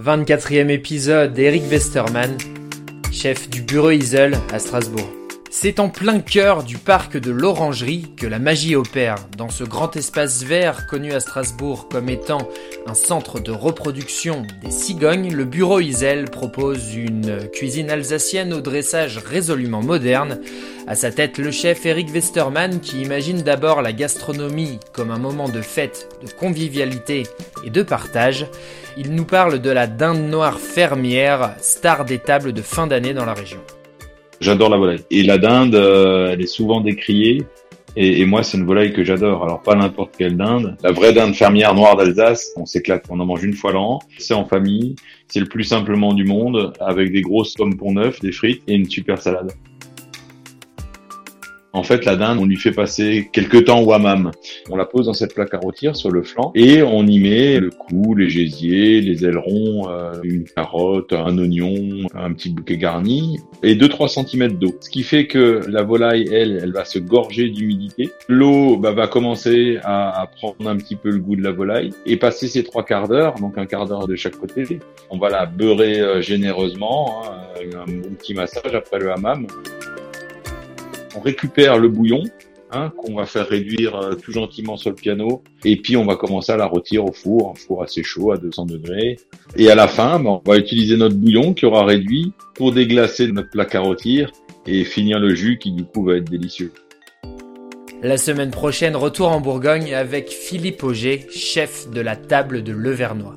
24e épisode Eric Westerman, chef du bureau Isel à Strasbourg. C'est en plein cœur du parc de l'Orangerie que la magie opère. Dans ce grand espace vert connu à Strasbourg comme étant un centre de reproduction des cigognes, le bureau Isel propose une cuisine alsacienne au dressage résolument moderne. À sa tête, le chef Eric Westermann qui imagine d'abord la gastronomie comme un moment de fête, de convivialité et de partage. Il nous parle de la dinde noire fermière, star des tables de fin d'année dans la région. J'adore la volaille. Et la dinde, euh, elle est souvent décriée. Et, et moi, c'est une volaille que j'adore. Alors, pas n'importe quelle dinde. La vraie dinde fermière noire d'Alsace, on s'éclate. On en mange une fois l'an. C'est en famille. C'est le plus simplement du monde, avec des grosses pommes pour neuf, des frites et une super salade. En fait, la dinde, on lui fait passer quelques temps au hammam. On la pose dans cette plaque à rôtir sur le flanc et on y met le cou, les gésiers, les ailerons, euh, une carotte, un oignon, un petit bouquet garni et 2-3 cm d'eau. Ce qui fait que la volaille, elle, elle va se gorger d'humidité. L'eau bah, va commencer à, prendre un petit peu le goût de la volaille et passer ces trois quarts d'heure, donc un quart d'heure de chaque côté. On va la beurrer euh, généreusement, hein, un bon petit massage après le hammam on récupère le bouillon hein, qu'on va faire réduire euh, tout gentiment sur le piano et puis on va commencer à la rôtir au four, un four assez chaud à 200 degrés. Et à la fin, ben, on va utiliser notre bouillon qui aura réduit pour déglacer notre plat à rôtir et finir le jus qui du coup va être délicieux. La semaine prochaine, retour en Bourgogne avec Philippe Auger, chef de la table de Levernois.